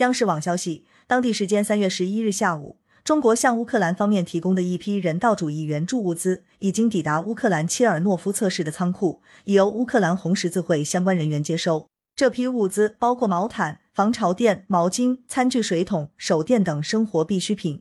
央视网消息当地时间三月十一日下午中国向乌克兰方面提供的一批人道主义援助物资已经抵达乌克兰切尔诺夫测试的仓库已由乌克兰红十字会相关人员接收。这批物资包括毛毯防潮垫毛巾餐具水桶手电等生活必需品。